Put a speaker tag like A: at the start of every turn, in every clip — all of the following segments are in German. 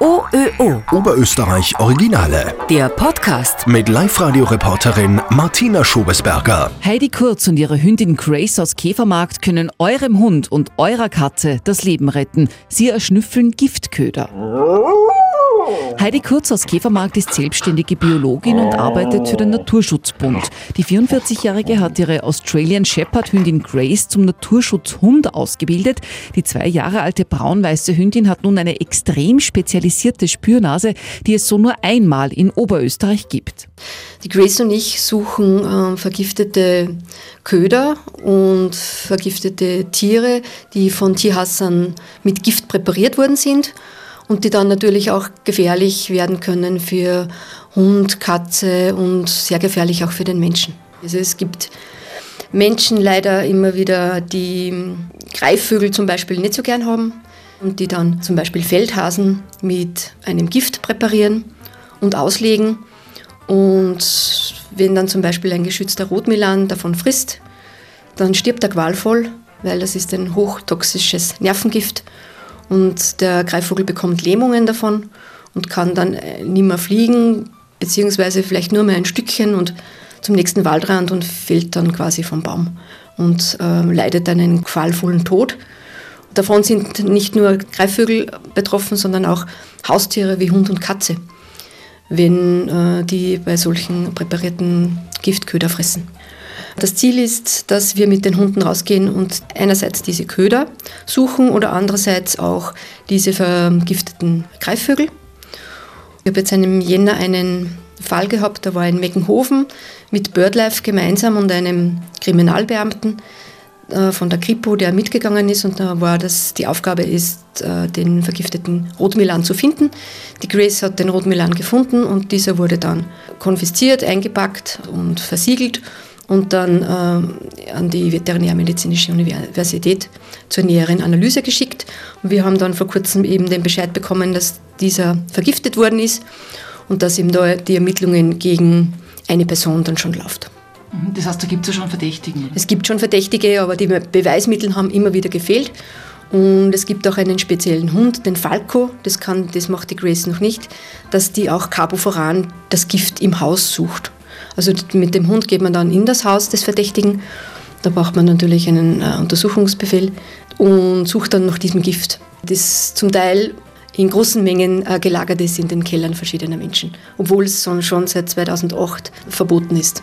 A: OÖO.
B: Oberösterreich Originale.
A: Der Podcast.
B: Mit Live-Radio-Reporterin Martina Schobesberger.
C: Heidi Kurz und ihre Hündin Grace aus Käfermarkt können eurem Hund und eurer Katze das Leben retten. Sie erschnüffeln Giftköder. Heidi Kurz aus Käfermarkt ist selbstständige Biologin und arbeitet für den Naturschutzbund. Die 44-Jährige hat ihre Australian Shepherd Hündin Grace zum Naturschutzhund ausgebildet. Die zwei Jahre alte braun-weiße Hündin hat nun eine extrem spezialisierte Spürnase, die es so nur einmal in Oberösterreich gibt.
D: Die Grace und ich suchen äh, vergiftete Köder und vergiftete Tiere, die von Tierhassern mit Gift präpariert worden sind und die dann natürlich auch gefährlich werden können für Hund, Katze und sehr gefährlich auch für den Menschen. Also es gibt Menschen leider immer wieder, die Greifvögel zum Beispiel nicht so gern haben und die dann zum Beispiel Feldhasen mit einem Gift präparieren und auslegen. Und wenn dann zum Beispiel ein geschützter Rotmilan davon frisst, dann stirbt er qualvoll, weil das ist ein hochtoxisches Nervengift und der Greifvogel bekommt Lähmungen davon und kann dann äh, nicht mehr fliegen, beziehungsweise vielleicht nur mehr ein Stückchen und zum nächsten Waldrand und fällt dann quasi vom Baum und äh, leidet einen qualvollen Tod. Davon sind nicht nur Greifvögel betroffen, sondern auch Haustiere wie Hund und Katze, wenn äh, die bei solchen präparierten Giftköder fressen. Das Ziel ist, dass wir mit den Hunden rausgehen und einerseits diese Köder suchen oder andererseits auch diese vergifteten Greifvögel. Ich habe jetzt im Jänner einen Fall gehabt, da war in Meckenhofen mit BirdLife gemeinsam und einem Kriminalbeamten äh, von der Kripo, der mitgegangen ist und da war das, die Aufgabe ist, äh, den vergifteten Rotmilan zu finden. Die Grace hat den Rotmilan gefunden und dieser wurde dann konfisziert, eingepackt und versiegelt und dann äh, an die Veterinärmedizinische Universität zur näheren Analyse geschickt. Und wir haben dann vor kurzem eben den Bescheid bekommen, dass dieser vergiftet worden ist und dass eben da die Ermittlungen gegen eine Person dann schon läuft.
C: Mhm, das heißt, da gibt es ja schon Verdächtigen? Oder?
D: Es gibt schon Verdächtige, aber die Beweismittel haben immer wieder gefehlt. Und es gibt auch einen speziellen Hund, den Falco, das, kann, das macht die Grace noch nicht, dass die auch Carboforan, das Gift im Haus sucht. Also mit dem Hund geht man dann in das Haus des Verdächtigen. Da braucht man natürlich einen äh, Untersuchungsbefehl und sucht dann nach diesem Gift, das zum Teil in großen Mengen äh, gelagert ist in den Kellern verschiedener Menschen, obwohl es schon seit 2008 verboten ist.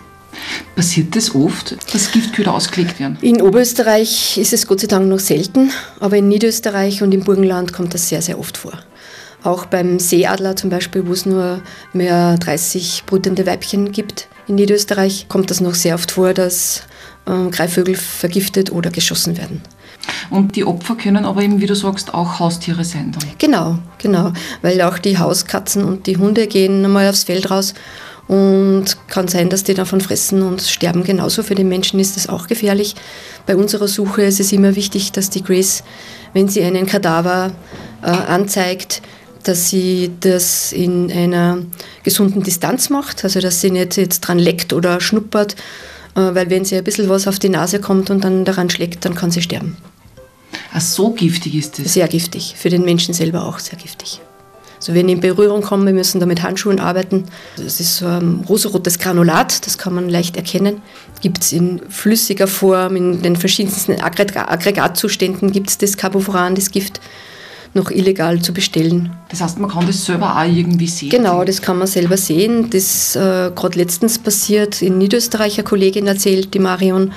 C: Passiert das oft, dass Giftköder ausgelegt werden?
D: In Oberösterreich ist es Gott sei Dank noch selten, aber in Niederösterreich und im Burgenland kommt das sehr, sehr oft vor. Auch beim Seeadler zum Beispiel, wo es nur mehr 30 brütende Weibchen gibt, in Niederösterreich kommt das noch sehr oft vor, dass äh, Greifvögel vergiftet oder geschossen werden.
C: Und die Opfer können aber eben, wie du sagst, auch Haustiere sein dann.
D: Genau, genau. Weil auch die Hauskatzen und die Hunde gehen einmal aufs Feld raus und kann sein, dass die davon fressen und sterben. Genauso für den Menschen ist das auch gefährlich. Bei unserer Suche ist es immer wichtig, dass die Grace, wenn sie einen Kadaver äh, anzeigt, dass sie das in einer gesunden Distanz macht, also dass sie nicht jetzt dran leckt oder schnuppert, äh, weil wenn sie ein bisschen was auf die Nase kommt und dann daran schlägt, dann kann sie sterben.
C: Ach, so giftig ist das?
D: Sehr giftig, für den Menschen selber auch sehr giftig. Also wenn die in Berührung kommen, wir müssen da mit Handschuhen arbeiten. Das ist so ein rosarotes Granulat, das kann man leicht erkennen. Gibt es in flüssiger Form, in den verschiedensten Aggregatzuständen gibt es das Carbofuran, das Gift noch illegal zu bestellen.
C: Das heißt, man kann das selber auch irgendwie sehen?
D: Genau, das kann man selber sehen. Das äh, gerade letztens passiert, in Niederösterreich eine Kollegin erzählt, die Marion,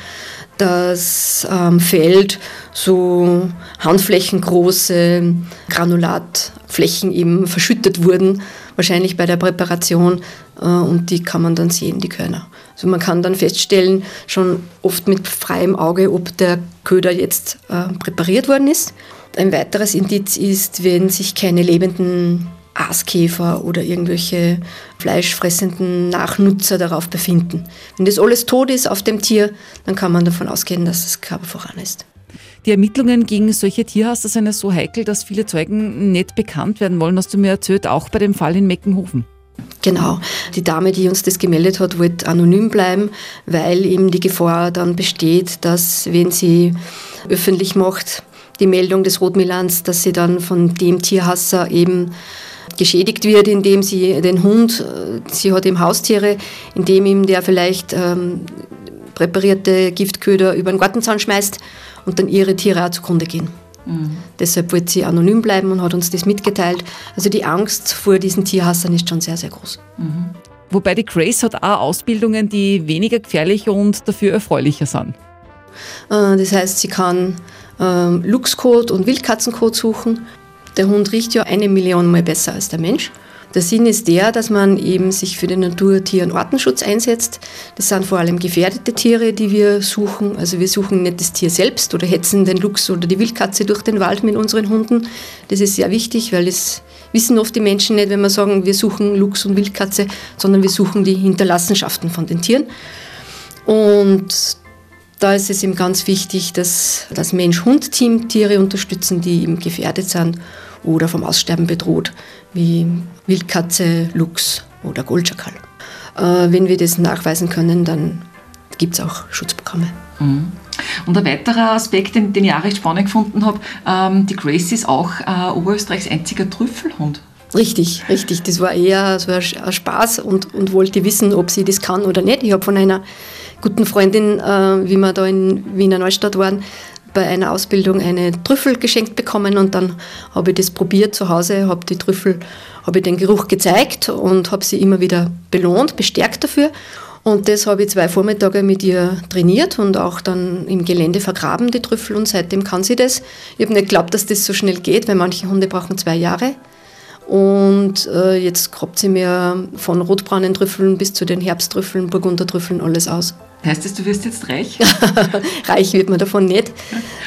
D: dass am ähm, Feld so handflächengroße Granulatflächen eben verschüttet wurden, wahrscheinlich bei der Präparation äh, und die kann man dann sehen, die Körner. Also man kann dann feststellen, schon oft mit freiem Auge, ob der Köder jetzt äh, präpariert worden ist. Ein weiteres Indiz ist, wenn sich keine lebenden Aaskäfer oder irgendwelche fleischfressenden Nachnutzer darauf befinden. Wenn das alles tot ist auf dem Tier, dann kann man davon ausgehen, dass es voran ist.
C: Die Ermittlungen gegen solche Tierhasser sind ja so heikel, dass viele Zeugen nicht bekannt werden wollen, hast du mir erzählt, auch bei dem Fall in Meckenhofen.
D: Genau. Die Dame, die uns das gemeldet hat, wollte anonym bleiben, weil eben die Gefahr dann besteht, dass wenn sie öffentlich macht, die Meldung des Rotmilans, dass sie dann von dem Tierhasser eben geschädigt wird, indem sie den Hund, äh, sie hat eben Haustiere, indem ihm der vielleicht ähm, präparierte Giftköder über den Gartenzaun schmeißt und dann ihre Tiere auch zugrunde gehen. Mhm. Deshalb wollte sie anonym bleiben und hat uns das mitgeteilt. Also die Angst vor diesen Tierhassern ist schon sehr, sehr groß.
C: Mhm. Wobei die Grace hat auch Ausbildungen, die weniger gefährlich und dafür erfreulicher sind.
D: Äh, das heißt, sie kann ähm, Luchskot und Wildkatzenkot suchen. Der Hund riecht ja eine Million Mal besser als der Mensch. Der Sinn ist der, dass man eben sich für den Natur-, Tier- und Artenschutz einsetzt. Das sind vor allem gefährdete Tiere, die wir suchen. Also wir suchen nicht das Tier selbst oder hetzen den Luchs oder die Wildkatze durch den Wald mit unseren Hunden. Das ist sehr wichtig, weil das wissen oft die Menschen nicht, wenn wir sagen, wir suchen Luchs und Wildkatze, sondern wir suchen die Hinterlassenschaften von den Tieren. Und da ist es ihm ganz wichtig, dass das Mensch-Hund-Team Tiere unterstützen, die eben gefährdet sind oder vom Aussterben bedroht, wie Wildkatze, Luchs oder Goldschakal. Äh, wenn wir das nachweisen können, dann gibt es auch Schutzprogramme.
C: Mhm. Und ein weiterer Aspekt, den, den ich auch recht spannend gefunden habe, ähm, die Grace ist auch äh, Oberösterreichs einziger Trüffelhund.
D: Richtig, richtig. Das war eher so ein Spaß und, und wollte wissen, ob sie das kann oder nicht. Ich habe von einer guten Freundin, äh, wie wir da in Wiener Neustadt waren, bei einer Ausbildung eine Trüffel geschenkt bekommen und dann habe ich das probiert zu Hause, habe die Trüffel, habe ich den Geruch gezeigt und habe sie immer wieder belohnt, bestärkt dafür. Und das habe ich zwei Vormittage mit ihr trainiert und auch dann im Gelände vergraben, die Trüffel, und seitdem kann sie das. Ich habe nicht geglaubt, dass das so schnell geht, weil manche Hunde brauchen zwei Jahre. Und äh, jetzt grabt sie mir von rotbraunen Trüffeln bis zu den Herbsttrüffeln, Burgundertrüffeln alles aus.
C: Heißt das, du wirst jetzt reich?
D: reich wird man davon nicht.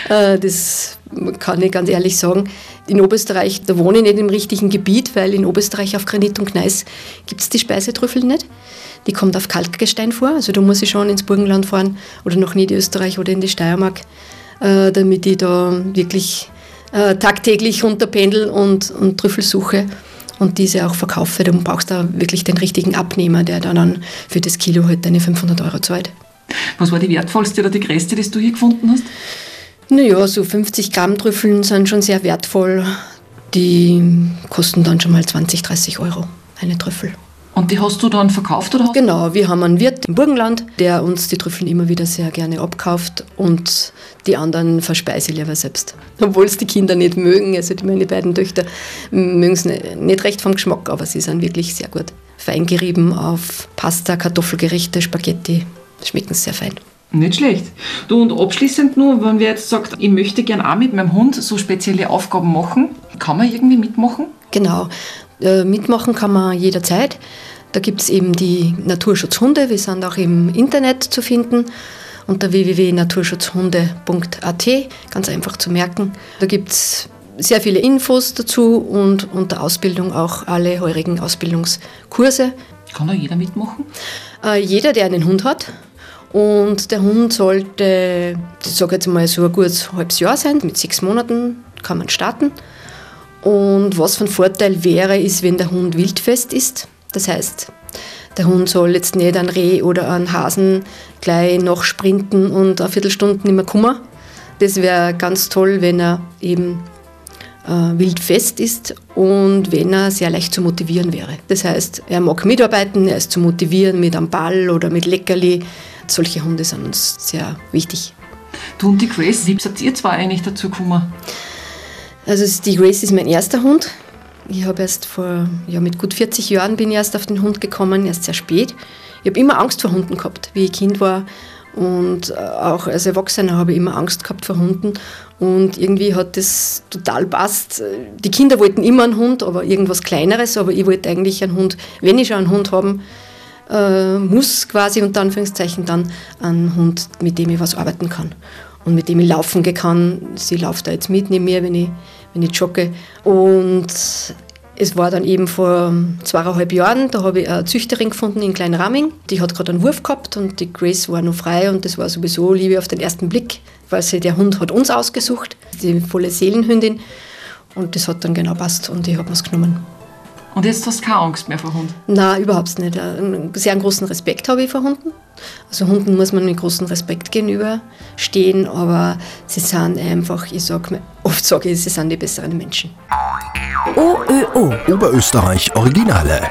D: Äh, das kann ich ganz ehrlich sagen. In Oberösterreich, da wohne ich nicht im richtigen Gebiet, weil in Oberösterreich auf Granit und Gneis gibt es die Speisetrüffel nicht. Die kommt auf Kalkgestein vor, also da muss ich schon ins Burgenland fahren oder nach Niederösterreich oder in die Steiermark, äh, damit ich da wirklich äh, tagtäglich runterpendel und, und Trüffel suche und diese auch verkaufe. Dann brauchst du wirklich den richtigen Abnehmer, der dann für das Kilo halt deine 500 Euro zahlt.
C: Was war die wertvollste oder die größte, die du hier gefunden hast?
D: Naja, so 50 Gramm Trüffeln sind schon sehr wertvoll. Die kosten dann schon mal 20, 30 Euro, eine Trüffel.
C: Und die hast du dann verkauft oder?
D: Genau, wir haben einen Wirt im Burgenland, der uns die Trüffeln immer wieder sehr gerne abkauft und die anderen verspeise ich lieber selbst. Obwohl es die Kinder nicht mögen, also meine beiden Töchter mögen es nicht recht vom Geschmack, aber sie sind wirklich sehr gut. Fein gerieben auf Pasta, Kartoffelgerichte, Spaghetti, schmecken sehr fein.
C: Nicht schlecht. Du und abschließend nur, wenn wir jetzt sagt, ich möchte gern auch mit meinem Hund so spezielle Aufgaben machen, kann man irgendwie mitmachen?
D: Genau. Äh, mitmachen kann man jederzeit. Da gibt es eben die Naturschutzhunde, wir sind auch im Internet zu finden unter www.naturschutzhunde.at, ganz einfach zu merken. Da gibt es sehr viele Infos dazu und unter Ausbildung auch alle heurigen Ausbildungskurse.
C: Kann da jeder mitmachen?
D: Äh, jeder, der einen Hund hat. Und der Hund sollte, ich sage jetzt mal so ein gutes halbes Jahr sein, mit sechs Monaten kann man starten. Und was von Vorteil wäre, ist, wenn der Hund wildfest ist. Das heißt, der Hund soll jetzt nicht an Reh oder an Hasen gleich noch sprinten und eine Viertelstunde nicht mehr kommen. Das wäre ganz toll, wenn er eben äh, wildfest ist und wenn er sehr leicht zu motivieren wäre. Das heißt, er mag mitarbeiten, er ist zu motivieren mit einem Ball oder mit Leckerli. Solche Hunde sind uns sehr wichtig.
C: Du und die Grace, wie seid ihr zwei eigentlich dazu gekommen?
D: Also die Grace ist mein erster Hund. Ich habe erst vor, ja mit gut 40 Jahren bin ich erst auf den Hund gekommen, erst sehr spät. Ich habe immer Angst vor Hunden gehabt, wie ich Kind war. Und äh, auch als Erwachsener habe ich immer Angst gehabt vor Hunden. Und irgendwie hat das total passt. Die Kinder wollten immer einen Hund, aber irgendwas Kleineres. Aber ich wollte eigentlich einen Hund, wenn ich schon einen Hund haben äh, muss, quasi unter Anführungszeichen, dann einen Hund, mit dem ich was arbeiten kann und mit dem ich laufen kann. Sie läuft da jetzt mit neben mir, wenn ich, wenn ich jogge. Und es war dann eben vor zweieinhalb Jahren, da habe ich eine Züchterin gefunden in Kleinraming. Die hat gerade einen Wurf gehabt und die Grace war noch frei und das war sowieso Liebe auf den ersten Blick, weil sie, der Hund hat uns ausgesucht, die volle Seelenhündin. Und das hat dann genau passt und ich habe es genommen.
C: Und jetzt hast du keine Angst mehr vor Hunden?
D: Nein, überhaupt nicht. Einen sehr großen Respekt habe ich vor Hunden. Also Hunden muss man mit großem Respekt gegenüberstehen, aber sie sind einfach, ich sage oft sage ich, sie sind die besseren Menschen.
B: OÖO Oberösterreich Originale.